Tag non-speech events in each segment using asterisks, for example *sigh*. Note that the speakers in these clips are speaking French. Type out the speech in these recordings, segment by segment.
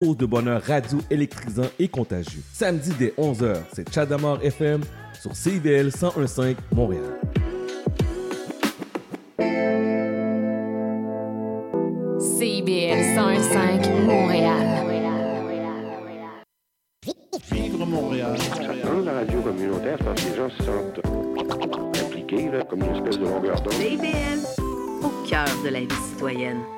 de bonheur radio électrisant et contagieux. Samedi dès 11h, c'est Chadamar FM sur CIVL 1015 Montréal. CIBL 1015 Montréal. Vivre Montréal. Dans la radio communautaire, parce que les gens se sentent impliqués, là, comme une espèce de longueur d'onde. CIBL, au cœur de la vie citoyenne.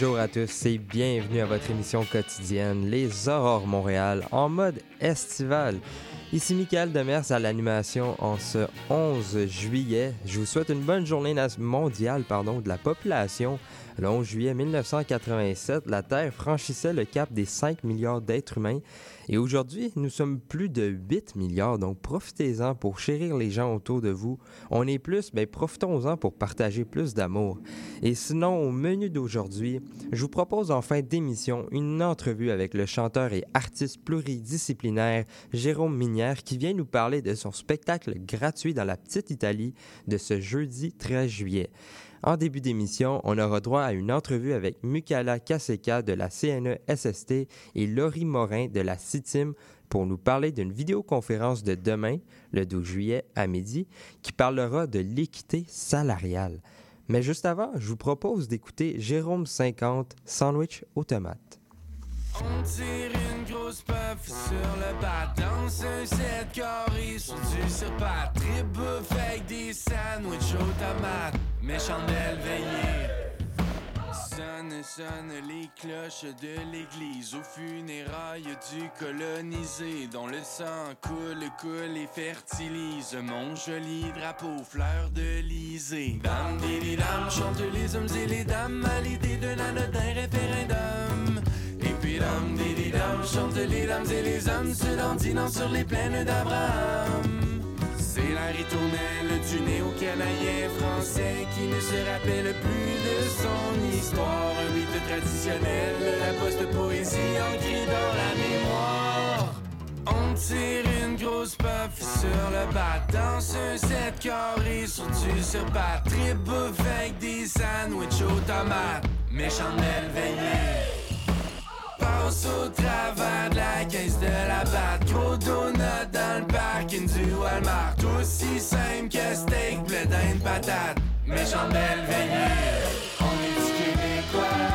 Bonjour à tous et bienvenue à votre émission quotidienne Les Aurores Montréal en mode estival. Ici Michael Demers à l'animation en ce 11 juillet. Je vous souhaite une bonne journée mondiale pardon, de la population. Le 11 juillet 1987, la Terre franchissait le cap des 5 milliards d'êtres humains. Et aujourd'hui, nous sommes plus de 8 milliards, donc profitez-en pour chérir les gens autour de vous. On est plus, ben profitons-en pour partager plus d'amour. Et sinon, au menu d'aujourd'hui, je vous propose en fin d'émission une entrevue avec le chanteur et artiste pluridisciplinaire Jérôme Qui vient nous parler de son spectacle gratuit dans la Petite Italie de ce jeudi 13 juillet. En début d'émission, on aura droit à une entrevue avec Mukala Kaseka de la CNE-SST et Laurie Morin de la CITIM pour nous parler d'une vidéoconférence de demain, le 12 juillet à midi, qui parlera de l'équité salariale. Mais juste avant, je vous propose d'écouter Jérôme 50, Sandwich aux tomates. On tire une grosse puff sur le Danse un set carré sur du surpat Trip bouffe avec des sandwichs aux tomates Mes chandelles veillées Sonne, sonne les cloches de l'église Au funérailles du colonisé Dont le sang coule, coule et fertilise Mon joli drapeau fleur de lysée Dame, didi, dame, chante les hommes et les dames À l'idée d'un anodin référendum et puis dam didi dam chante les dames et les hommes se dandinant sur les plaines d'Abraham. C'est la ritournelle du néo-canadien français qui ne se rappelle plus de son histoire. Un mythe traditionnel, la post-poésie ancrée dans la mémoire. On tire une grosse puff sur le bas Danse un set carré sur du surbat Trip bouffe avec des sandwichs aux tomates Mes chandelles veillées passe au travers de la caisse de la batte. Gros donut dans le parking du Walmart. Aussi simple que steak, blé patate Mes chandelles veillées On est du Québécois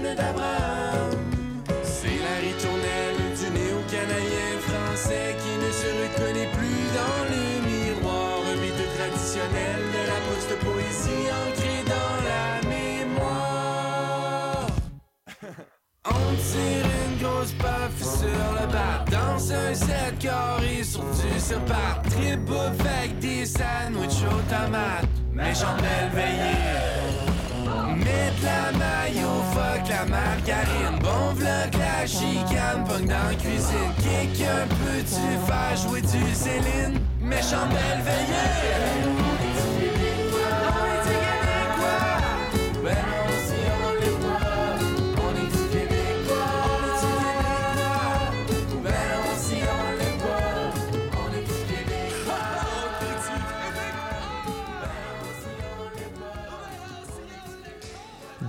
d'Abraham. C'est la ritournelle du néo-canadien français qui ne se reconnaît plus dans le miroir. Un mythe traditionnel de la post-poésie ancrée dans la mémoire. *laughs* On tire une grosse puff sur le bas Danse un set carré sur du surpat Trip bouffe avec des sandwichs aux tomates Mes chandelles veillées Mets de la la margarine Bon vlog la chicane, punk dans la cuisine. Kick un peu, tu fais jouer du Céline. Mes chandelles veillées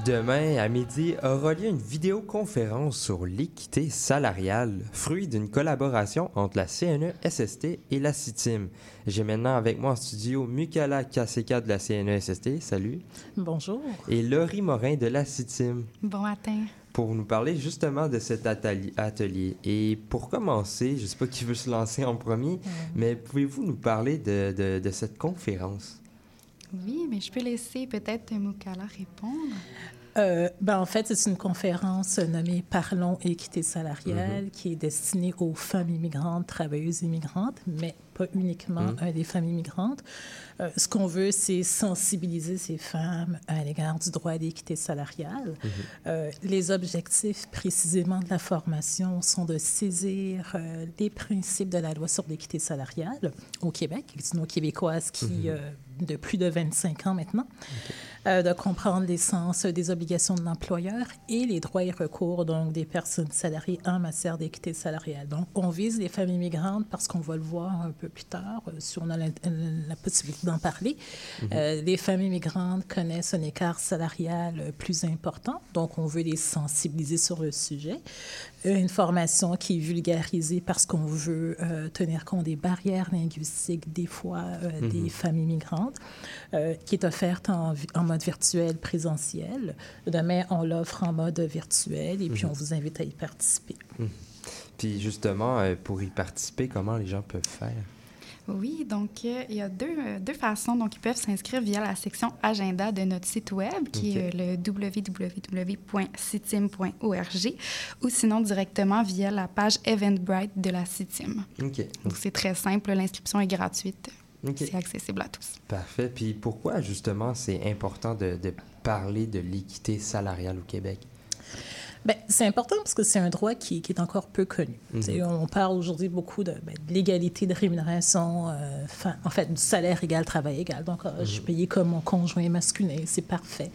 Demain à midi aura lieu une vidéoconférence sur l'équité salariale, fruit d'une collaboration entre la CNE-SST et la CITIM. J'ai maintenant avec moi en studio Mukala Kaseka de la CNE-SST, salut, Bonjour. et Laurie Morin de la CITIM. Bon matin. pour nous parler justement de cet atelier. Et pour commencer, je ne sais pas qui veut se lancer en premier, mais pouvez-vous nous parler de, de, de cette conférence? Oui, mais je peux laisser peut-être Moukala répondre. Euh, ben, en fait, c'est une conférence nommée Parlons équité salariale Mhm. qui est destinée aux femmes immigrantes, travailleuses immigrantes, mais pas uniquement Mhm. euh, des femmes immigrantes. Euh, ce qu'on veut, c'est sensibiliser ces femmes à l'égard du droit à l'équité salariale. Mhm. Euh, les objectifs précisément de la formation sont de saisir les principes de la loi sur l'équité salariale au Québec, qui est une loi québécoise qui, de plus de 25 ans maintenant, euh, de comprendre l'essence des obligations de l'employeur et les droits et recours donc des personnes salariées en matière d'équité salariale. Donc, on vise les femmes immigrantes parce qu'on va le voir un peu plus tard, euh, si on a la, la possibilité d'en parler. Mhm. Euh, les femmes immigrantes connaissent un écart salarial plus important, donc on veut les sensibiliser sur le sujet. Une formation qui est vulgarisée parce qu'on veut euh, tenir compte des barrières linguistiques des fois euh, Mhm. des femmes immigrantes, euh, qui est offerte en, en mode virtuel présentiel. Demain, on l'offre en mode virtuel et puis Mhm. on vous invite à y participer. Mhm. Puis justement, euh, pour y participer, comment les gens peuvent faire? Oui, donc euh, il y a deux, euh, deux façons. Donc, ils peuvent s'inscrire via la section agenda de notre site web, qui est Ok. euh, le www.citim.org, ou sinon directement via la page Eventbrite de la CITIM. OK. Donc, c'est très simple. L'inscription est gratuite. C'est accessible à tous. Parfait. Puis pourquoi justement c'est important de, de parler de l'équité salariale au Québec? Ben, c'est important parce que c'est un droit qui, qui est encore peu connu. Mhm. On parle aujourd'hui beaucoup de, ben, de l'égalité de rémunération, euh, fin- en fait, du salaire égal, travail égal. Donc, euh, je suis payé comme mon conjoint masculin, c'est parfait.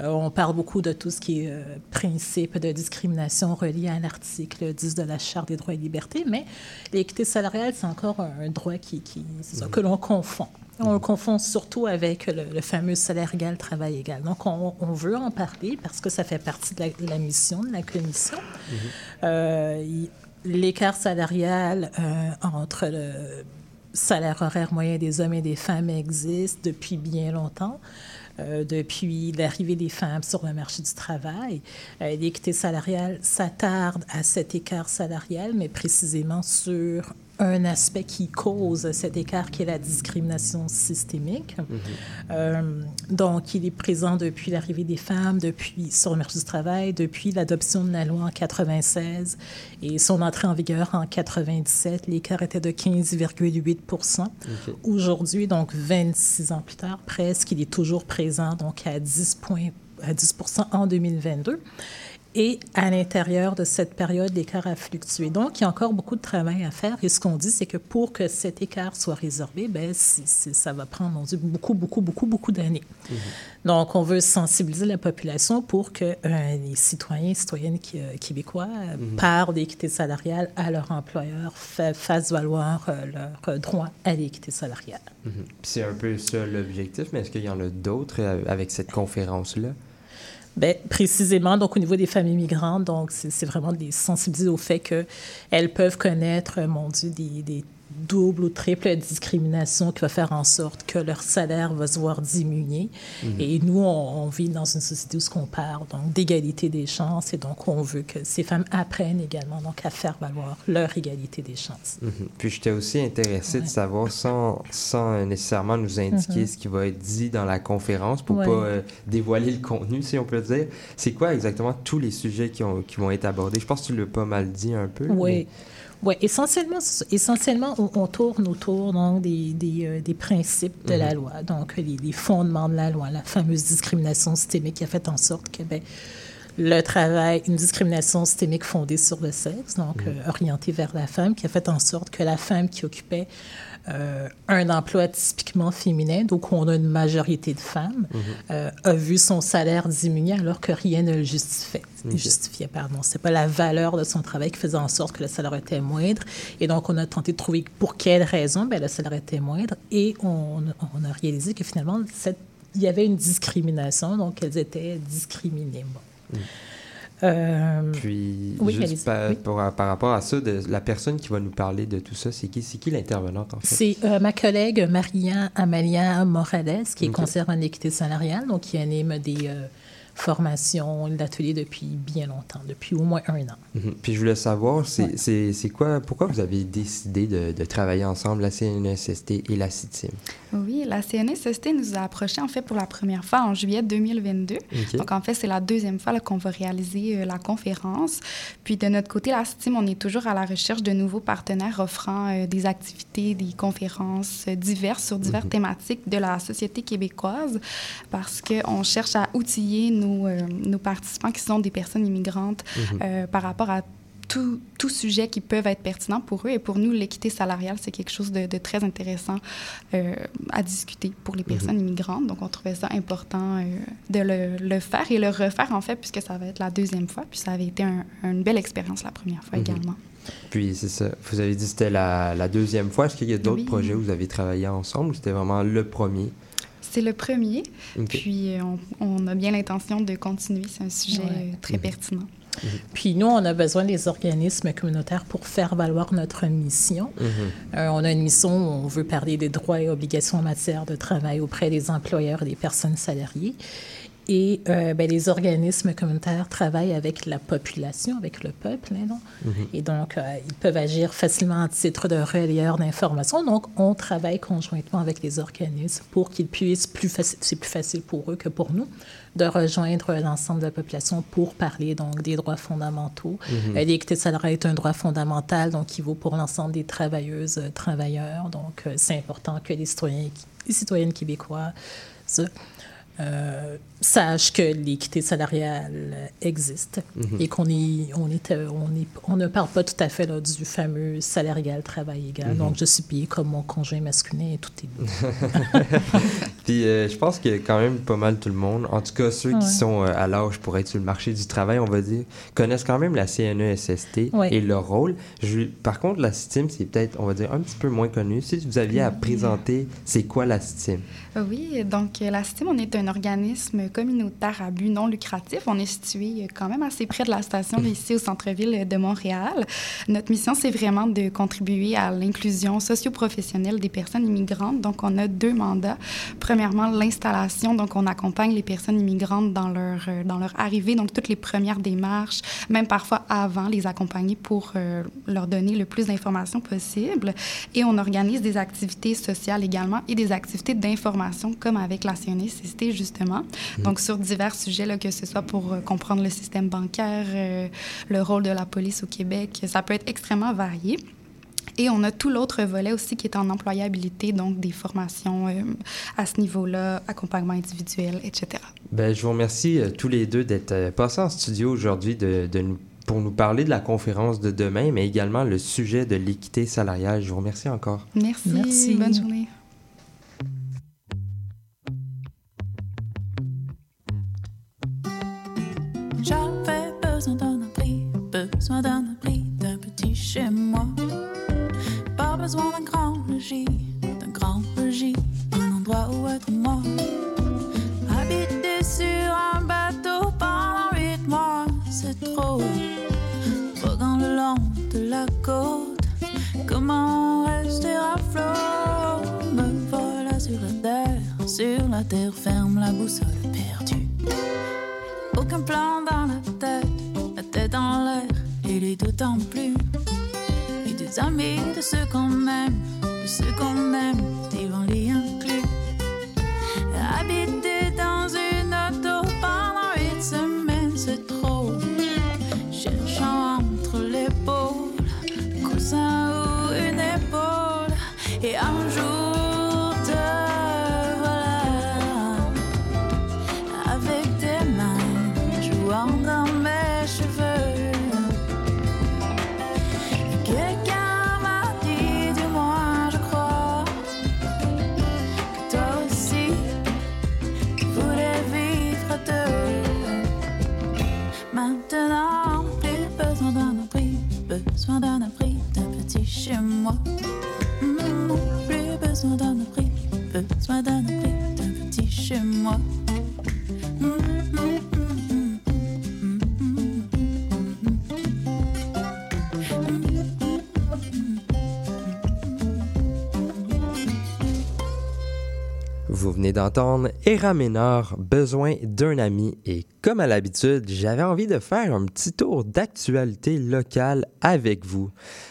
Euh, on parle beaucoup de tout ce qui est euh, principe de discrimination relié à l'article 10 de la Charte des droits et libertés, mais l'équité salariale, c'est encore un, droit qui, qui, c'est ça, que l'on confond. On le confond surtout avec le, le fameux salaire égal, travail égal. Donc, on, on veut en parler parce que ça fait partie de la, de la mission de la commission. Euh, il- L'écart salarial euh, entre le salaire horaire moyen des hommes et des femmes existe depuis bien longtemps. Euh, depuis l'arrivée des femmes sur le marché du travail. Euh, L'équité salariale s'attarde à cet écart salarial, mais précisément sur un aspect qui cause cet écart qui est la discrimination systémique. Euh, donc, il est présent depuis l'arrivée des femmes, depuis sur le marché du travail, depuis l'adoption de la loi en 96 et son entrée en vigueur en 97. L'écart était de 15,8 OK. Aujourd'hui, donc 26 ans plus tard, presque, il est toujours présent, donc à 10, points- à 10 en 2022. Et à l'intérieur de cette période, l'écart a fluctué. Donc, il y a encore beaucoup de travail à faire. Et ce qu'on dit, c'est que pour que cet écart soit résorbé, ben, ça va prendre, mon Dieu, beaucoup, beaucoup, beaucoup, beaucoup d'années. Donc, on veut sensibiliser la population pour que euh, les citoyens et citoyennes qui- euh, québécois euh, parlent d'équité salariale à leur employeur, fa- fassent valoir euh, leur droit à l'équité salariale. Puis c'est un peu ça l'objectif, mais est-ce qu'il y en a d'autres avec cette conférence-là? Bien, précisément, donc au niveau des familles migrantes, donc c'est vraiment de les sensibiliser au fait qu'elles peuvent connaître, euh, mon Dieu, des, des doubles ou triples discriminations qui va faire en sorte que leur salaire va se voir diminuer. Mhm. Et nous, on, on vit dans une société où ce qu'on parle donc d'égalité des chances et donc on veut que ces femmes apprennent également donc à faire valoir leur égalité des chances. Mhm. Puis j'étais aussi intéressé de savoir, sans, sans euh, nécessairement nous indiquer Mhm. ce qui va être dit dans la conférence pour Ouais. pas euh, dévoiler le contenu, si on peut dire, c'est quoi exactement tous les sujets qui, ont, qui vont être abordés? Je pense que tu l'as pas mal dit un peu. Oui. Oui, essentiellement, essentiellement on, on tourne autour donc, des, des, euh, des principes de la Mhm. loi, donc les, les fondements de la loi, la fameuse discrimination systémique qui a fait en sorte que ben, le travail, une discrimination systémique fondée sur le sexe, donc euh, orientée vers la femme, qui a fait en sorte que la femme qui occupait euh, un emploi typiquement féminin, donc où on a une majorité de femmes, Mhm. euh, a vu son salaire diminuer alors que rien ne le justifiait. Ok. justifiait pardon. C'est pas la valeur de son travail qui faisait en sorte que le salaire était moindre. Et donc, on a tenté de trouver pour quelle raison ben, le salaire était moindre. Et on, on a réalisé que finalement, cette- il y avait une discrimination, donc elles étaient discriminées. Bon. Euh, Puis, oui, juste par, Oui. par- par rapport à ça, de, la personne qui va nous parler de tout ça, c'est qui, qui l'intervenante en fait? C'est euh, ma collègue Maria Amalia Morales, qui est Ok. conseillère en équité salariale, donc qui anime des, euh, formation, l'atelier depuis bien longtemps, depuis au moins un an. Mhm. Puis je voulais savoir, c'est quoi, pourquoi vous avez décidé de, de travailler ensemble, la CNSST et la CITIM? Oui, la CNSST nous a approchés en fait pour la première fois en juillet 2022. Donc en fait, c'est la deuxième fois qu'on va réaliser euh, la conférence. Puis de notre côté, la CITIM, on est toujours à la recherche de nouveaux partenaires offrant euh, des activités, des conférences euh, diverses sur diverses mhm. thématiques de la société québécoise parce qu'on cherche à outiller nos, nos, participants qui sont des personnes immigrantes mhm. par rapport à tout, tout, sujet qui peuvent être pertinents pour eux. Et pour nous, l'équité salariale, c'est quelque chose de, très intéressant euh, à discuter pour les personnes mhm. immigrantes. Donc, on trouvait ça important euh, de le, le, faire et le refaire, en fait, puisque ça va être la deuxième fois. Puis ça avait été une belle expérience la première fois mhm. également. Puis, c'est ça. Vous avez dit que c'était la, la, deuxième fois. Est-ce qu'il y a d'autres projets où vous avez travaillé ensemble ou c'était vraiment le premier? C'est le premier. Puis, euh, on, a bien l'intention de continuer. C'est un sujet très mhm. pertinent. Mhm. Puis nous, on a besoin des organismes communautaires pour faire valoir notre mission. Mhm. Euh, on a une mission où on veut parler des droits et obligations en matière de travail auprès des employeurs et des personnes salariées. Et euh, ben, les organismes communautaires travaillent avec la population, avec le peuple. Hein, non? Mhm. Et donc, euh, ils peuvent agir facilement à titre de relayeur d'informations. Donc, on travaille conjointement avec les organismes pour qu'ils puissent, plus c'est plus facile pour eux que pour nous, de rejoindre l'ensemble de la population pour parler donc des droits fondamentaux. Mm -hmm. L'équité salariale est un droit fondamental, donc qui vaut pour l'ensemble des travailleuses, euh, travailleurs. Donc, c'est important que les citoyens, les citoyennes québécois euh, sache que l'équité salariale existe mhm. et qu'on est, on est, euh, on est, on ne parle pas tout à fait là, du fameux salaire égal, travail égal. Mhm. Donc, je suis payé comme mon conjoint masculin et tout est bon. *laughs* Puis, euh, je pense qu'il y a quand même pas mal tout le monde, en tout cas ceux qui sont à l'âge pour être sur le marché du travail, on va dire, connaissent quand même la CNESST et leur rôle. Je, par contre, la STIM, c'est peut-être, on va dire, un petit peu moins connu. Si vous aviez à présenter, c'est quoi la STIM? Oui, donc la STIM, on est un organisme communautaire à but non lucratif. On est situé quand même assez près de la station ici au centre-ville de Montréal. Notre mission, c'est vraiment de contribuer à l'inclusion socio-professionnelle des personnes immigrantes. Donc, on a deux mandats. Premièrement, l'installation. Donc, on accompagne les personnes immigrantes dans leur, euh, dans leur arrivée, donc toutes les premières démarches, même parfois avant, les accompagner pour euh, leur donner le plus d'informations possible. Et on organise des activités sociales également et des activités d'information, comme avec la CNESST, justement. Mm. Donc, sur divers sujets, là, que ce soit pour euh, comprendre le système bancaire, euh, le rôle de la police au Québec, ça peut être extrêmement varié. Et on a tout l'autre volet aussi qui est en employabilité, donc des formations euh, à ce niveau-là, accompagnement individuel, etc. Bien, je vous remercie tous les deux d'être passés en studio aujourd'hui de, de nous, pour nous parler de la conférence de demain, mais également le sujet de l'équité salariale. Je vous remercie encore. Merci. Merci. Bonne journée. Besoin d'un abri, d'un petit chez moi. Pas besoin d'un grand logis, d'un grand logis, un endroit où être moi. Habiter sur un bateau pendant huit mois, c'est trop. dans le long de la côte, comment rester à flot? Me voilà sur la terre, sur la terre ferme, la boussole perdue. Aucun plan dans la d'autant plus. Et des amis de ceux qu'on aime, de ceux qu'on aime, vivant les d'entendre Era Ménard, Besoin d'un ami. Et comme à l'habitude, j'avais envie de faire un petit tour d'actualité locale avec vous.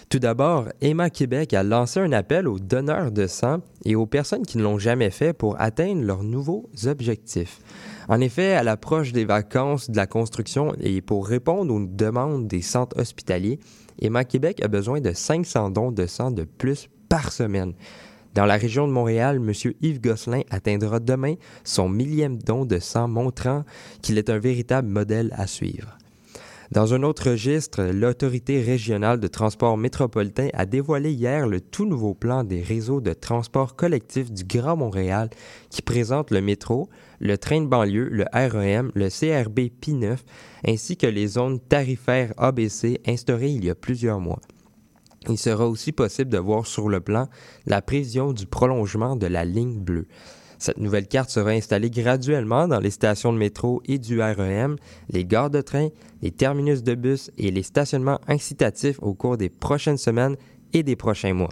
Tout d'abord, Emma Québec a lancé un appel aux donneurs de sang et aux personnes qui ne l'ont jamais fait pour atteindre leurs nouveaux objectifs. En effet, à l'approche des vacances de la construction et pour répondre aux demandes des centres hospitaliers, Emma Québec a besoin de 500 dons de sang de plus par semaine. Dans la région de Montréal, M. Yves Gosselin atteindra demain son millième don de sang montrant qu'il est un véritable modèle à suivre. Dans un autre registre, l'autorité régionale de transport métropolitain a dévoilé hier le tout nouveau plan des réseaux de transport collectif du Grand Montréal qui présente le métro, le train de banlieue, le REM, le CRB P9 ainsi que les zones tarifaires ABC instaurées il y a plusieurs mois. Il sera aussi possible de voir sur le plan la prévision du prolongement de la ligne bleue. Cette nouvelle carte sera installée graduellement dans les stations de métro et du REM, les gares de train, les terminus de bus et les stationnements incitatifs au cours des prochaines semaines et des prochains mois.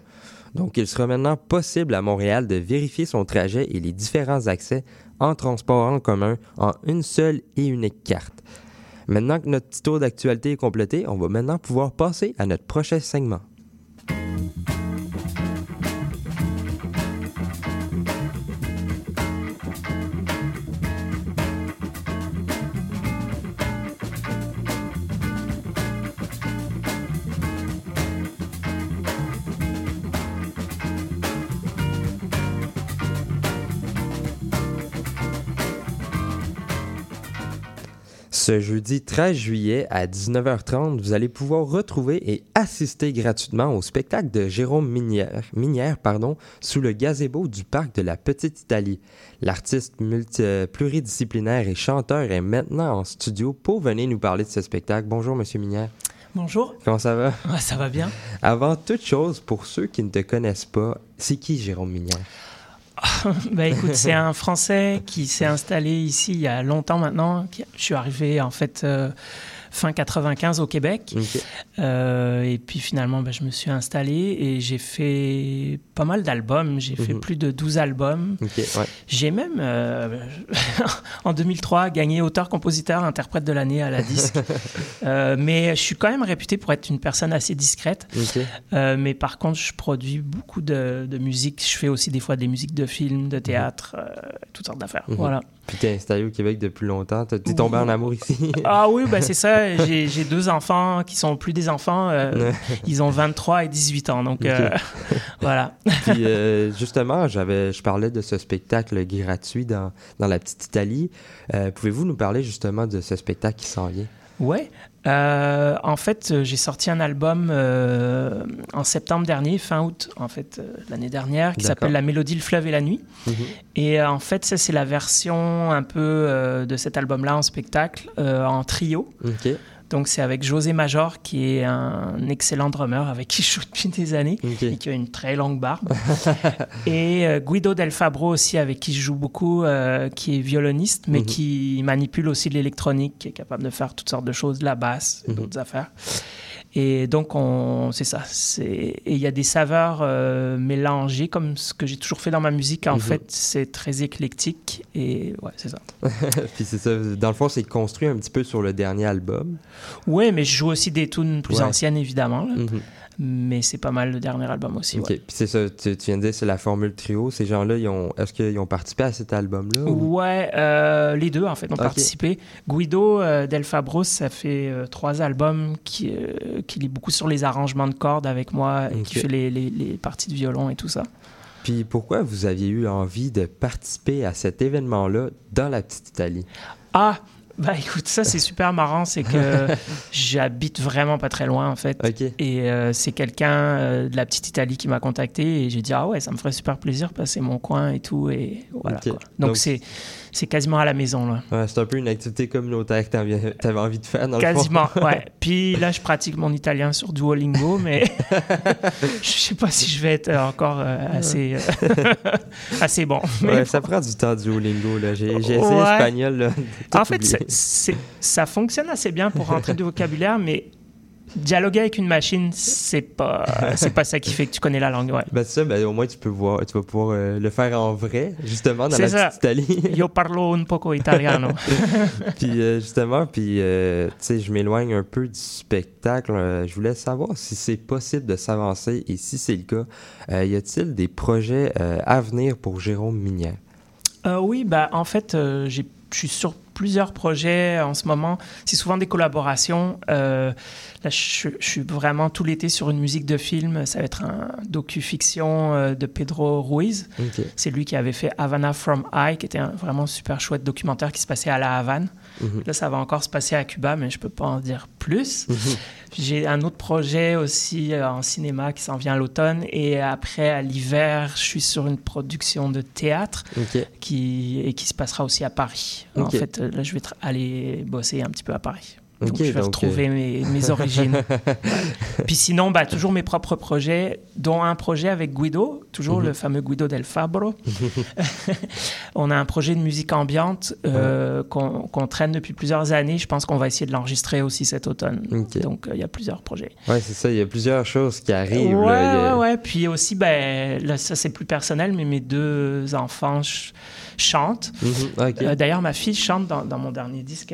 Donc, il sera maintenant possible à Montréal de vérifier son trajet et les différents accès en transport en commun en une seule et unique carte. Maintenant que notre petit tour d'actualité est complété, on va maintenant pouvoir passer à notre prochain segment. Ce jeudi 13 juillet à 19h30, vous allez pouvoir retrouver et assister gratuitement au spectacle de Jérôme Minière, Minière pardon, sous le gazebo du parc de la Petite Italie. L'artiste multi- euh, pluridisciplinaire et chanteur est maintenant en studio pour venir nous parler de ce spectacle. Bonjour, Monsieur Minière. Bonjour. Comment ça va? Ouais, ça va bien. Avant toute chose, pour ceux qui ne te connaissent pas, c'est qui Jérôme Minière? *laughs* bah écoute, c'est un Français qui s'est installé ici il y a longtemps maintenant. Je suis arrivé en fait euh, fin 95 au Québec. Euh, et puis finalement, bah, je me suis installé et j'ai fait pas mal d'albums. J'ai fait Mhm. plus de 12 albums. Ouais. J'ai même, euh, *laughs* en 2003, gagné auteur-compositeur, interprète de l'année à la disque. *laughs* Euh, mais je suis quand même réputé pour être une personne assez discrète. Euh, mais par contre, je produis beaucoup de, de musique. Je fais aussi des fois des musiques de films, de théâtre, euh, toutes sortes d'affaires. Mhm. Voilà. Puis t'es installé au Québec depuis longtemps. T'es tombé en amour ici. Ah oui, bah c'est ça. J'ai j'ai deux enfants qui sont plus des enfants. euh. *laughs* Ils ont 23 et 18 ans. Donc euh, *laughs* voilà. *laughs* Puis euh, justement, j'avais, je parlais de ce spectacle gratuit dans, dans la petite Italie. Euh, Pouvez-vous nous parler justement de ce spectacle qui s'en vient? Ouais. Euh, en fait, euh, j'ai sorti un album euh, en septembre dernier, fin août, en fait, euh, l'année dernière, qui s'appelle La Mélodie, le fleuve et la nuit. Et euh, en fait, ça, c'est la version un peu de cet album-là en spectacle, en trio. Donc, c'est avec José Major, qui est un excellent drummer avec qui je joue depuis des années et qui a une très longue barbe. *laughs* et euh, Guido Del Fabro aussi, avec qui je joue beaucoup, euh, qui est violoniste, mais Mhm. qui manipule aussi de l'électronique, qui est capable de faire toutes sortes de choses, de la basse et Mhm. d'autres affaires. Et donc, on, c'est ça. Et il y a des saveurs euh, mélangées, comme ce que j'ai toujours fait dans ma musique. En Mhm. fait, c'est très éclectique. Et ouais, c'est ça. *laughs* Puis c'est ça. Dans le fond, c'est construit un petit peu sur le dernier album. Ouais, mais je joue aussi des tunes plus Ouais. anciennes, évidemment. là. Mhm. Mais c'est pas mal le dernier album aussi. Ok. ouais. C'est ça. Tu, tu viens de dire c'est la formule trio. Ces gens-là, ils ont, est-ce qu'ils ont participé à cet album-là? ou- Ouais, euh, les deux en fait ont participé. Guido euh, Del Fabro, ça fait euh, trois albums qui, qui lit beaucoup sur les arrangements de cordes avec moi et qui fait les, les- les parties de violon et tout ça. Puis pourquoi vous aviez eu envie de participer à cet événement-là dans la petite Italie? Ah, bah écoute, ça c'est super marrant, c'est que *laughs* j'habite vraiment pas très loin en fait. Et euh, c'est quelqu'un euh, de la petite Italie qui m'a contacté et j'ai dit ah ouais, ça me ferait super plaisir passer mon coin et tout et voilà. Quoi. Donc- c'est c'est quasiment à la maison là. Ouais, c'est un peu une activité communautaire que t'avais avais envie de faire dans Quasiment, le fond. *laughs* ouais. Puis là, je pratique mon italien sur Duolingo, mais *laughs* *laughs* je sais pas si je vais être encore euh, assez, euh, assez bon. Ça prend du temps du Duolingo. là. J'ai j'ai essayé Ouais. là. Tout en fait, c'est- ça fonctionne assez bien pour rentrer du vocabulaire, mais dialoguer avec une machine, c'est pas, c'est pas ça qui fait que tu connais la langue. Ouais. Ben, c'est ça, ben, au moins tu peux voir, tu vas pouvoir euh, le faire en vrai, justement, dans la ça. petite Italie. Yo parlo un poco italiano. *laughs* puis euh, justement, puis euh, tu sais, je m'éloigne un peu du spectacle. Euh, je voulais savoir si c'est possible de s'avancer et si c'est le cas, euh, y a-t-il des projets euh, à venir pour Jérôme? Euh, oui, bah, en fait, euh, j'ai- je suis sur plusieurs projets en ce moment. C'est souvent des collaborations. Euh, là, je, je suis vraiment tout l'été sur une musique de film. Ça va être un docu-fiction euh, de Pedro Ruiz. C'est lui qui avait fait Havana from High, qui était un vraiment super chouette documentaire qui se passait à la Havane. Mhm. Là, ça va encore se passer à Cuba, mais je peux pas en dire plus. Mhm. J'ai un autre projet aussi euh, en cinéma qui s'en vient à l'automne. Et après, à l'hiver, je suis sur une production de théâtre qui, et qui se passera aussi à Paris. En fait, euh, là, je vais aller bosser un petit peu à Paris. Donc, je vais donc, retrouver euh, mes, mes origines. *laughs* Puis sinon, bah, toujours mes propres projets, dont un projet avec Guido, toujours Mhm. le fameux Guido del Fabro. *laughs* On a un projet de musique ambiante euh, qu'on traîne depuis plusieurs années. Je pense qu'on va essayer de l'enregistrer aussi cet automne. Donc, euh, il y a plusieurs projets. Ouais, c'est ça, il y a plusieurs choses qui arrivent. Y a- ouais. Puis aussi, ben, là, ça c'est plus personnel, mais mes deux enfants ch- chantent. Mhm, D'ailleurs, ma fille chante dans, dans mon dernier disque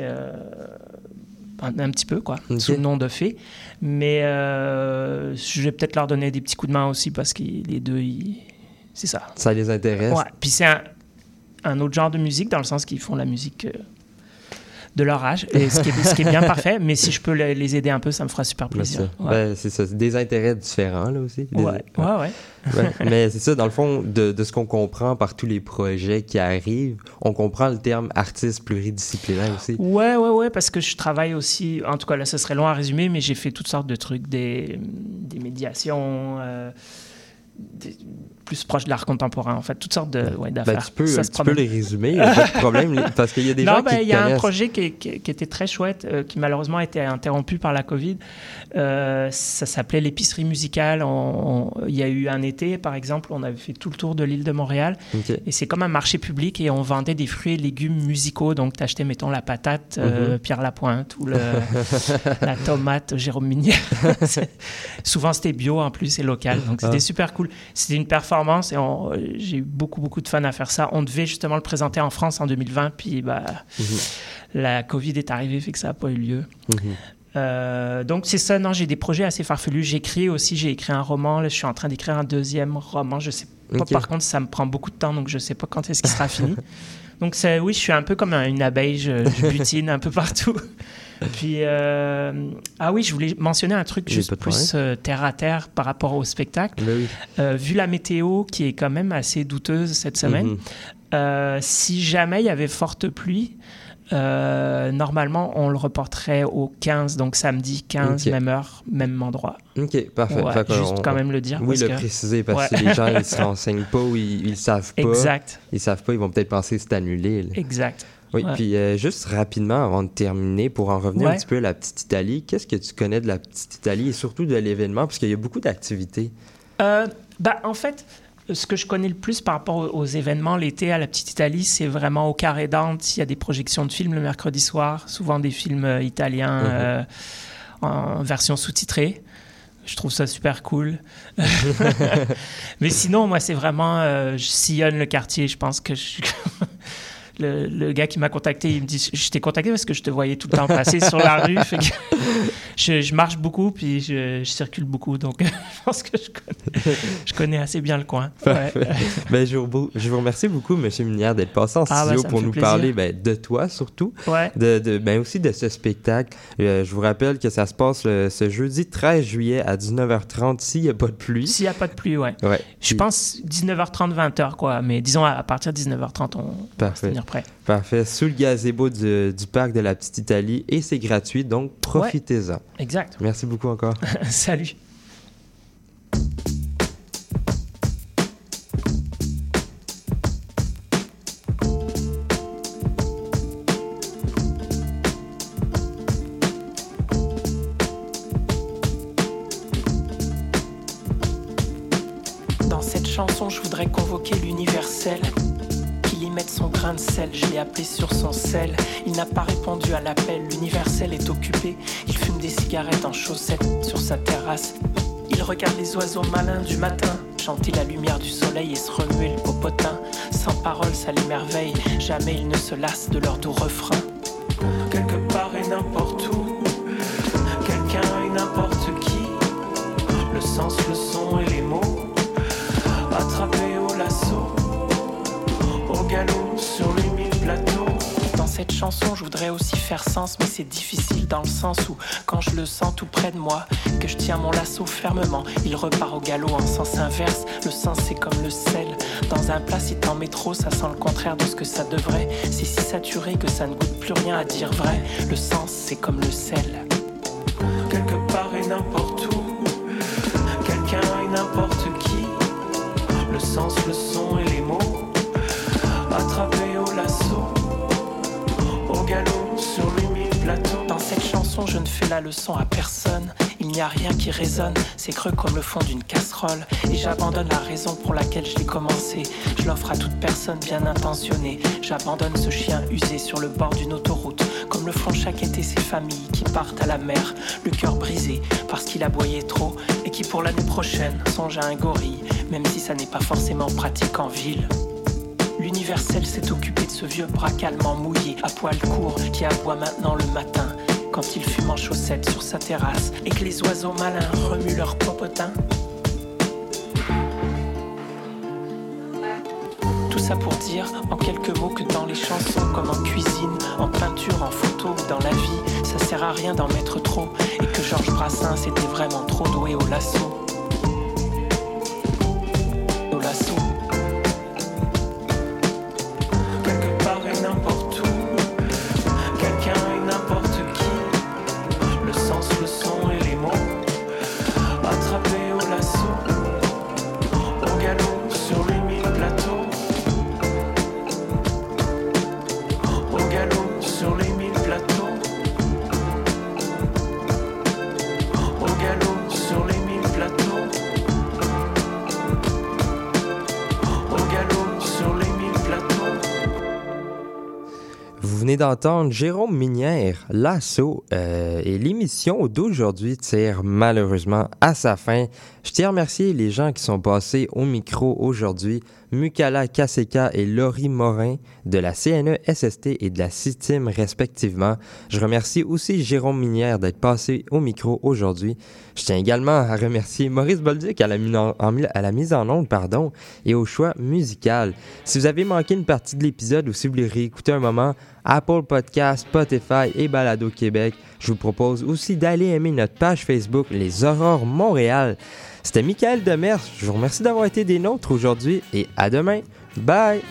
un, un petit peu, quoi, Ok. sous le nom de Fée. Mais euh, je vais peut-être leur donner des petits coups de main aussi parce que les deux, ils- c'est ça. Ça les intéresse. Ouais. Puis c'est un, un autre genre de musique dans le sens qu'ils font la musique. euh, de leur âge, et ce, qui est, ce qui est bien parfait, mais si je peux les aider un peu, ça me fera super plaisir. Ouais. Ben, c'est ça, des intérêts différents là aussi. Des- Ouais, ouais, ouais. Ouais, mais c'est ça, dans le fond, de, de ce qu'on comprend par tous les projets qui arrivent, on comprend le terme artiste pluridisciplinaire aussi. Ouais, ouais, ouais, parce que je travaille aussi, en tout cas là, ce serait long à résumer, mais j'ai fait toutes sortes de trucs, des, des médiations, euh, des- plus proches de l'art contemporain, en fait, toutes sortes de, ouais, Ben, d'affaires. tu peux, Ça se tu peux les résumer, pas de problème, parce qu'il y a des *laughs* non, gens ben, qui il y a un projet qui, qui- qui était très chouette, euh, qui malheureusement a été interrompu par la Covid. Euh, ça s'appelait l'épicerie musicale. Il y a eu un été, par exemple, on avait fait tout le tour de l'île de Montréal. Et c'est comme un marché public et on vendait des fruits et légumes musicaux. Donc, tu achetais, mettons, la patate euh, Mhm. Pierre Lapointe ou le, *laughs* la tomate Jérôme Minier. *laughs* Souvent, c'était bio en plus et local. Donc, c'était Ah. super cool. C'était une performance et on- j'ai eu beaucoup, beaucoup de fun à faire ça. On devait justement le présenter en France en 2020. Puis, bah, Mhm. la Covid est arrivée, fait que ça n'a pas eu lieu. Mhm. Euh, donc c'est ça, non, j'ai des projets assez farfelus. J'écris aussi, j'ai écrit un roman, là je suis en train d'écrire un deuxième roman. Je sais pas, par contre, ça me prend beaucoup de temps, donc je sais pas quand est-ce qu'il sera fini. *laughs* Donc oui, je suis un peu comme un- une abeille, je, je butine un peu partout. Puis, euh, ah oui, je voulais mentionner un truc juste plus euh, terre à terre par rapport au spectacle. Ben oui. Euh, vu la météo qui est quand même assez douteuse cette semaine, Mhm. si jamais il y avait forte pluie, normalement on le reporterait au 15, donc samedi 15, Ok. même heure, même endroit. Ok, parfait. Ouais, qu'on- juste quand même le dire, Oui, parce le que- préciser, parce que Ouais. les gens ils *laughs* se renseignent pas ou ils, ils savent pas. Exact. Ils savent pas, ils vont peut-être penser que c'est annulé. là. Exact. Oui, puis euh, juste rapidement, avant de terminer, pour en revenir un petit peu à la petite Italie, qu'est-ce que tu connais de la petite Italie et surtout de l'événement, parce qu'il y a beaucoup d'activités. Euh, bah, en fait, ce que je connais le plus par rapport aux, événements l'été à la Petite Italie, c'est vraiment au Carré Dante. Il y a des projections de films le mercredi soir, souvent des films euh, italiens Mhm. euh, en version sous-titrée. Je trouve ça super cool. *laughs* *laughs* Mais sinon, moi, c'est vraiment. euh, je sillonne le quartier. Je pense que je- le, le gars qui m'a contacté, il me dit Je t'ai contacté parce que je te voyais tout le temps passer sur la rue. Fait que *laughs* je, je marche beaucoup, puis je, je circule beaucoup. Donc, *laughs* je pense que je connais, je connais assez bien le coin. Ouais. *laughs* Ben, je, vous, remercie beaucoup, M. Minière, d'être passé en Ah, ben, studio pour nous plaisir. parler ben, de toi surtout, Ouais. de, de- ben, aussi de ce spectacle. Euh, je vous rappelle que ça se passe le- ce jeudi 13 juillet à 19h30 s'il n'y a pas de pluie. S'il n'y a pas de pluie, ouais. Ouais. Je Puis- pense 19h30, 20h, quoi. Mais disons, à, à partir de 19h30, on Parfait. Parfait. Sous le gazebo du, du parc de la Petite Italie et c'est gratuit, donc profitez-en. Exact. Merci beaucoup encore. *laughs* Salut. Dans cette chanson, je voudrais convoquer l'universel. Son grain de sel, je appelé sur son sel. Il n'a pas répondu à l'appel, l'universel est occupé. Il fume des cigarettes en chaussettes sur sa terrasse. Il regarde les oiseaux malins du matin, chanter la lumière du soleil et se remuer le popotin. Sans parole, ça l'émerveille, jamais il ne se lasse de leur doux refrain. Quelque part et n'importe cette chanson, je voudrais aussi faire sens, mais c'est difficile dans le sens où, quand je le sens tout près de moi, que je tiens mon lasso fermement, il repart au galop en sens inverse. Le sens, c'est comme le sel. Dans un plat, si t'en mets trop, ça sent le contraire de ce que ça devrait. C'est si saturé que ça ne goûte plus rien à dire vrai. Le sens, c'est comme le sel. N'y a rien qui résonne, c'est creux comme le fond d'une casserole. Et j'abandonne la raison pour laquelle je l'ai commencé. Je l'offre à toute personne bien intentionnée. J'abandonne ce chien usé sur le bord d'une autoroute, comme le font chaque été ces familles qui partent à la mer, le cœur brisé parce qu'il aboyait trop, et qui pour l'année prochaine songe à un gorille, même si ça n'est pas forcément pratique en ville. L'universel s'est occupé de ce vieux bras calmement mouillé, à poil court, qui aboie maintenant le matin, quand il fume en chaussettes sur sa terrasse, et que les oiseaux malins remuent leur popotin. Tout ça pour dire, en quelques mots, que dans les chansons, comme en cuisine, en peinture, en photo ou dans la vie, ça sert à rien d'en mettre trop, et que Georges Brassens était vraiment trop doué au lasso. D'entendre Jérôme Minière, L'Assaut, euh, et l'émission d'aujourd'hui tire malheureusement à sa fin. Je tiens à remercier les gens qui sont passés au micro aujourd'hui, Mukala Kaseka et Laurie Morin de la CNE SST et de la CITIM respectivement. Je remercie aussi Jérôme Minière d'être passé au micro aujourd'hui. Je tiens également à remercier Maurice Bolduc à la, à la mise en onde pardon, et au choix musical. Si vous avez manqué une partie de l'épisode ou si vous voulez réécouter un moment, Apple Podcast, Spotify et Balado Québec, je vous propose aussi d'aller aimer notre page Facebook Les Aurores Montréal. C'était Michael Demers. Je vous remercie d'avoir été des nôtres aujourd'hui et à demain. Bye!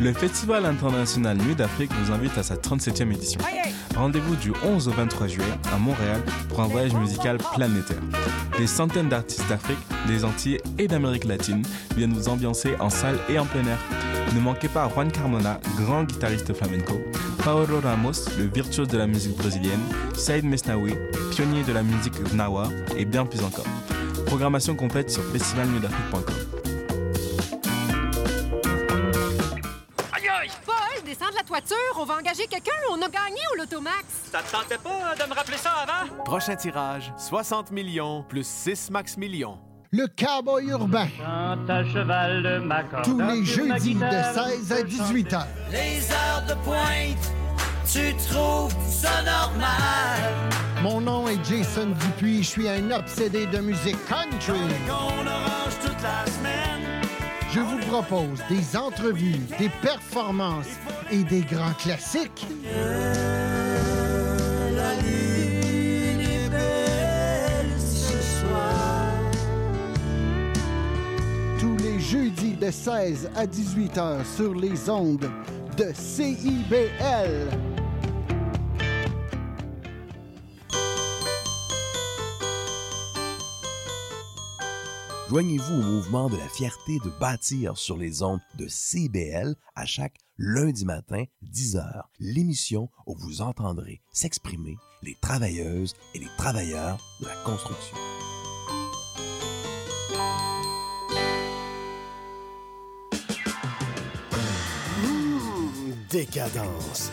Le Festival international Nuit d'Afrique vous invite à sa 37e édition. Rendez-vous du 11 au 23 juillet à Montréal pour un voyage musical planétaire. Des centaines d'artistes d'Afrique, des Antilles et d'Amérique latine viennent vous ambiancer en salle et en plein air. Ne manquez pas Juan Carmona, grand guitariste flamenco, Paolo Ramos, le virtuose de la musique brésilienne, Saïd Mesnaoui, pionnier de la musique gnawa et bien plus encore. Programmation complète sur festivalnuitdafrique.com. Paul, descends de la toiture, on va engager quelqu'un, on a gagné au Lotomax! Ça te tentait pas de me rappeler ça avant? Prochain tirage, 60 millions plus 6 max millions. Le cowboy urbain. à cheval de ma Tous les jeudis de 16 à 18 heures. Les heures de pointe, tu trouves ça normal? Mon nom est Jason Dupuis, je suis un obsédé de musique country. On orange toute la semaine. Je vous propose des entrevues, des performances et des grands classiques. La lune est belle ce soir. Tous les jeudis de 16 à 18 heures sur les ondes de CIBL. Joignez-vous au mouvement de la fierté de bâtir sur les ondes de CBL à chaque lundi matin, 10h, l'émission où vous entendrez s'exprimer les travailleuses et les travailleurs de la construction. Décadence